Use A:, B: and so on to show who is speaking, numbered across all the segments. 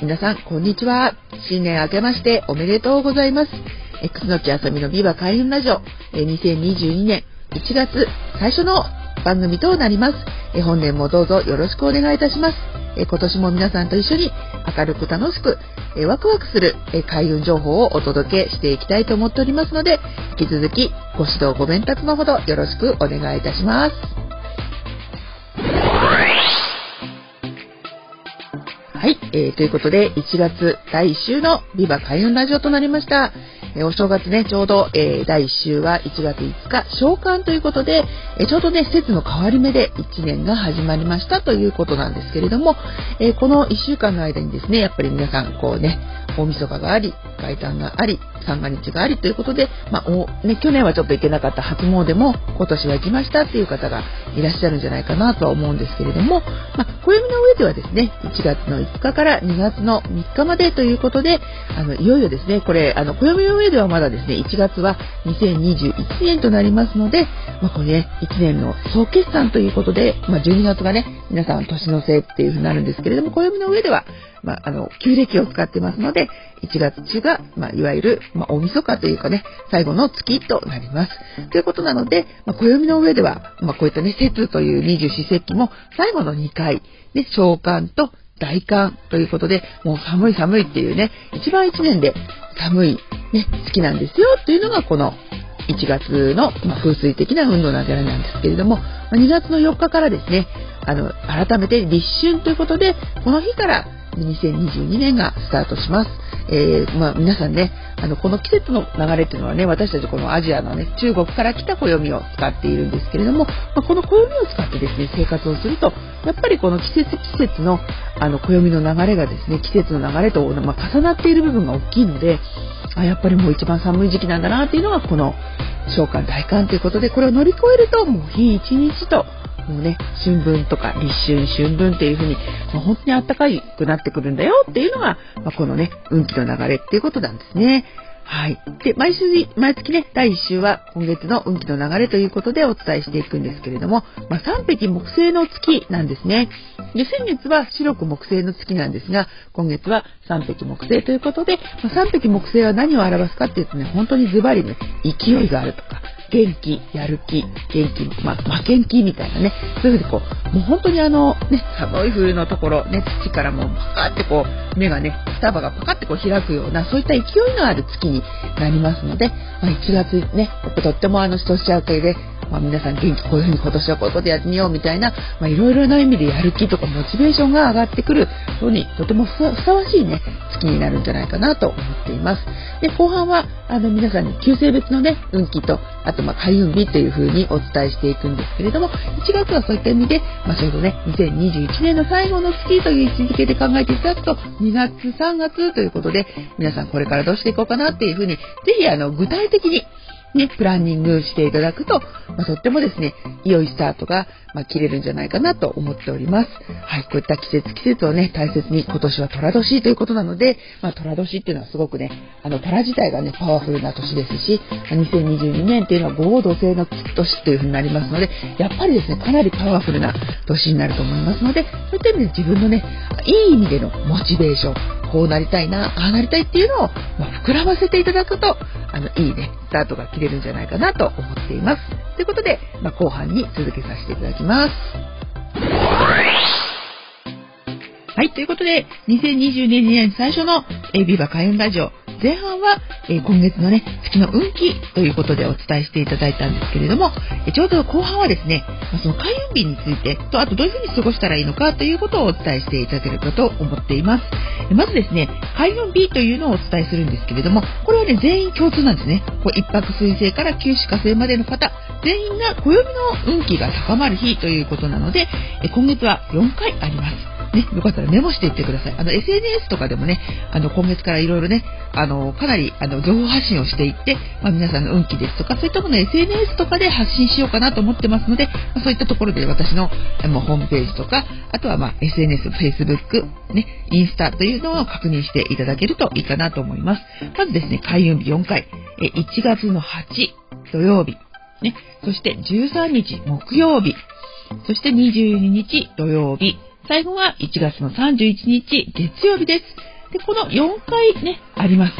A: 皆さん、こんにちは。新年明けましておめでとうございます。え、くすのきあさみのビバ開運ラジオ、え、2022年1月最初の番組となります。え、本年もどうぞよろしくお願いいたします。え、今年も皆さんと一緒に明るく楽しく、え、ワクワクする、え、開運情報をお届けしていきたいと思っておりますので、引き続きご指導ご鞭達のほどよろしくお願いいたします。えー、ということで、1月第1週のビバ開運ラジオとなりました。え、お正月ね、ちょうど、えー、第1週は1月5日、召喚ということで、えちょうどね、季節の変わり目で1年が始まりましたということなんですけれども、えこの1週間の間にですね、やっぱり皆さん、こうね、大晦日があり、外誕があり、三が日がありということで、まあ、ね、去年はちょっと行けなかった初詣も今年は行きましたっていう方がいらっしゃるんじゃないかなとは思うんですけれども、まあ、暦の上ではですね、1月の5日から2月の3日までということで、あの、いよいよですね、これ、あの、暦の上ではまだですね、1月は2021年となりますので、まあ、これね、1年の総決算ということで、まあ、12月がね、皆さん年のせいっていう風になるんですけれども、暦の上では、まあ、あの、旧暦を使ってますので、1月中が、まあ、いわゆる、まあ、大晦日というかね、最後の月となります。ということなので、まあ、暦の上では、まあ、こういったね、節という二十四節気も最後の2回、ね、召喚と大寒ということで、もう寒い寒いっていうね、一番一年で寒い、ね、好きなんですよっていうのがこの1月の、ま風水的な運動のあたりなんですけれども、ま2月の4日からですね、あの、改めて立春ということで、この日から2022年がスタートします。えー、まあ、皆さんね、あの、この季節の流れっていうのはね、私たちこのアジアのね、中国から来た暦を使っているんですけれども、まあ、この暦を使ってですね、生活をすると、やっぱりこの季節季節の、あの、暦の流れがですね、季節の流れと、まあ、重なっている部分が大きいので、あ、やっぱりもう一番寒い時期なんだなっていうのが、この、召喚大寒ということで、これを乗り越えると、もう日一日と、もうね、春分とか立春、春分っていう風に、まあ、本当に暖かくなってくるんだよっていうのが、まあ、このね、運気の流れっていうことなんですね。はい。で、毎週、毎月ね、第1週は今月の運気の流れということでお伝えしていくんですけれども、まあ、3匹木星の月なんですね。で、先月は白く木星の月なんですが、今月は3匹木星ということで、まあ、3匹木星は何を表すかっていうとね、本当にズバリね、勢いがあるとか、元気、やる気、元気、ま、負けん気みたいなね、そういうふうにこう、もう本当にあの、ね、寒い冬のところ、ね、土からもうパカってこう、目がね、双葉がパカってこう開くような、そういった勢いのある月になりますので、まあ、1月ね、とってもあの、年明けで、まあ、皆さん元気こういうふうに今年はこういうことやってみようみたいな、いろいろな意味でやる気とかモチベーションが上がってくるのにとてもふさわしいね月になるんじゃないかなと思っています。で後半はあの皆さんに旧性別のね運気とあとまあ開運日というふうにお伝えしていくんですけれども1月はそういった意味で、まあ、ちょうどね2021年の最後の月という位置づけで考えていただくと2月3月ということで皆さんこれからどうしていこうかなっていうふうにぜひあの具体的にね、プランニングしていただくと、まあ、とってもですね、良いスタートが、まあ、切れるんじゃないかなと思っております。はい、こういった季節季節をね、大切に今年は寅年ということなので、まあ、寅年っていうのはすごくね、あの、寅自体がね、パワフルな年ですし、2022年っていうのは合同性の年という風になりますので、やっぱりですね、かなりパワフルな年になると思いますので、そういった意味で自分のね、いい意味でのモチベーション、こうなりたいな、ああなりたいっていうのを、膨らませていただくと、あの、いいね、スタートが切れるんじゃないかなと思っています。ということで、まあ、後半に続けさせていただきます。はい、ということで、2022年最初のエビバ開運ラジオ。前半はえー、今月のね、月の運気ということでお伝えしていただいたんですけれども、え、ちょうど後半はですね、まあ、その開運日についてと、あとどういうふうに過ごしたらいいのかということをお伝えしていただければと思っています。まずですね、開運日というのをお伝えするんですけれども、これはね、全員共通なんですね。こう一泊水星から九死火星までの方、全員が暦の運気が高まる日ということなので、え今月は4回あります。ね、よかったらメモしていってください。あの、SNS とかでもね、あの、今月からいろいろね、あの、かなり、あの、情報発信をしていって、まあ、皆さんの運気ですとか、そういったものを SNS とかで発信しようかなと思ってますので、まあ、そういったところで私の、もうホームページとか、あとはまあ、SNS、Facebook、ね、インスタというのを確認していただけるといいかなと思います。まずですね、開運日4回、え1月の8土曜日、ね、そして13日木曜日、そして22日土曜日、最後は1月の31日月曜日です。で、この4回ね、あります。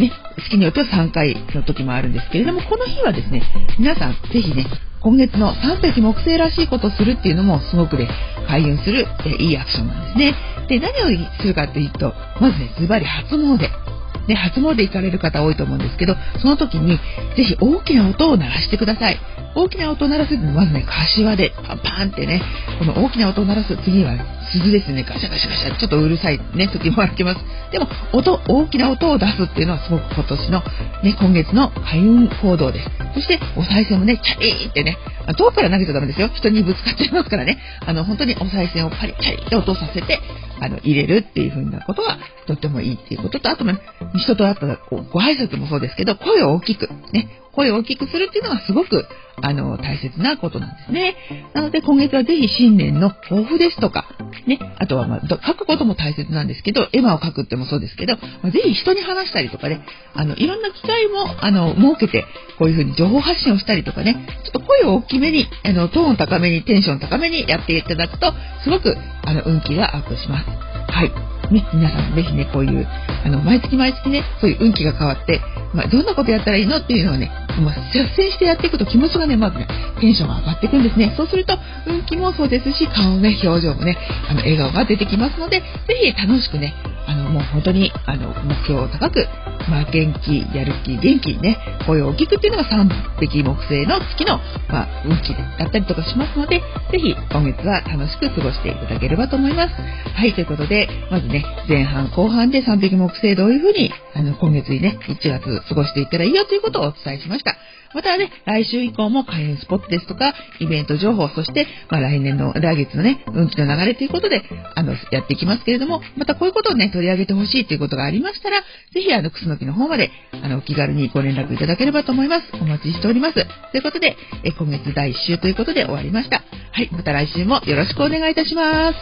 A: ね、月によっては3回の時もあるんですけれども、この日はですね、皆さんぜひね、今月の3匹木星らしいことをするっていうのもすごくね、開運する、えいいアクションなんですね。で、何をするかっていうと、まずね、ズバリ初詣。ね、初詣行かれる方多いと思うんですけど、その時にぜひ大きな音を鳴らしてください。大きな音を鳴らすまずね、柏でパンパンってね、この大きな音を鳴らす次は鈴ですね、ガシャガシャガシャ、ちょっとうるさいね、時もあります。でも、音、大きな音を出すっていうのはすごく今年のね、今月の開運行動です。そして、お賽銭もね、チャリーってね、遠くから投げちゃダメですよ。人にぶつかっちゃいますからね。あの、本当にお賽銭をパリチャリって音させて、あの、入れるっていう風なことがとってもいいっていうことと、あとね、人と会ったらご挨拶もそうですけど、声を大きく、ね、声を大きくするっていうのがすごく、あの、大切なことなんですね。なので、今月はぜひ新年の抱負ですとか、ね、あとは、まあ、書くことも大切なんですけど、絵馬を書くってもそうですけど、まあ、ぜひ人に話したりとかね、あの、いろんな機会も、あの、設けて、こういうふうに情報発信をしたりとかね、ちょっと声を大きめに、あの、トーン高めに、テンション高めにやっていただくと、すごく、あの、運気がアップします。はい。ね、皆さんぜひね、こういう、あの、毎月毎月ね、そういう運気が変わって、まあ、どんなことやったらいいのっていうのをね、まあ、率先してやっていくと気持ちがね、まずね、テンションが上がっていくんですね。そうすると、運気もそうですし、顔のね、表情もね、あの、笑顔が出てきますので、ぜひ楽しくね、あの、もう本当に、あの、目標を高く、まあ、元気、やる気、元気にね、声を大きくっていうのが3匹木星の月の、まあ、運気だったりとかしますので、ぜひ今月は楽しく過ごしていただければと思います。はい、ということで、まずね、前半後半で3匹木星どういうふうに、あの、今月にね、1月過ごしていったらいいよということをお伝えしました。またね、来週以降も開運スポットですとか、イベント情報、そして、まあ、来年の、来月のね、運気の流れということで、あの、やっていきますけれども、またこういうことをね、取り上げてほしいということがありましたら、ぜひ、あの、くすのきの方まで、あの、お気軽にご連絡いただければと思います。お待ちしております。ということで、え今月第1週ということで終わりました。はい、また来週もよろしくお願いいたします。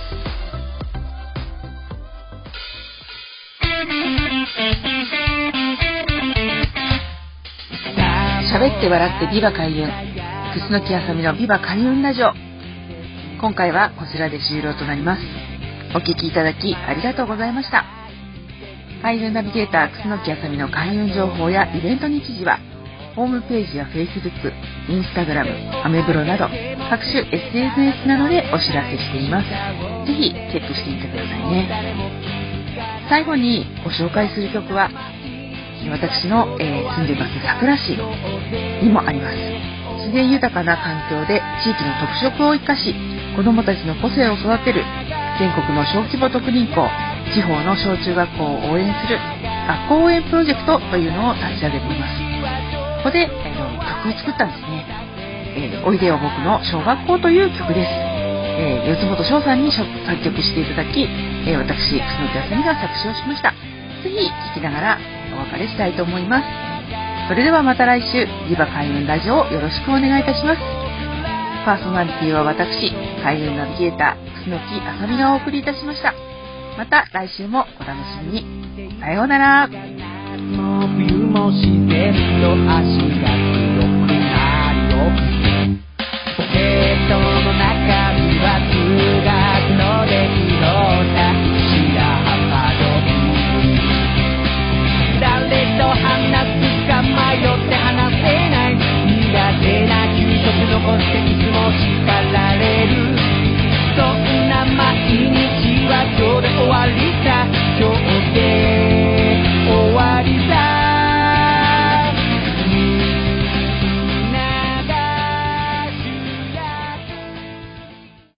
A: 喋って笑ってビバ開運。楠木あさみのビバ開運ラジオ。今回はこちらで終了となります。お聴きいただきありがとうございました。開運ナビゲーター楠木あさみの開運情報やイベント日時は、ホームページや Facebook、Instagram、アメブロなど各種 SNS などでお知らせしています。ぜひチェックしてみてくださいね。最後にご紹介する曲は私の、えー、住んでいます佐倉市にもあります自然豊かな環境で地域の特色を生かし子どもたちの個性を育てる全国の小規模特任校地方の小中学校を応援する学校応援プロジェクトというのを立ち上げていますここで、えー、曲を作ったんですね、えー、おいでよ僕の小学校という曲です、えー、四本翔さんに作曲していただき、え私楠木あさみが作詞をしましたぜひ聴きながらお別れしたいと思います。それではまた来週、リバ開運ラジオをよろしくお願いいたします。パーソナリティは私、開運ナビゲーター、楠木あさみがお送りいたしました。また来週もお楽しみに。さようなら。が強くなる
B: よ。ッの中はのでろ白浜誰
A: と話す
B: か迷って話せない苦手な給食残ていつも叱られる。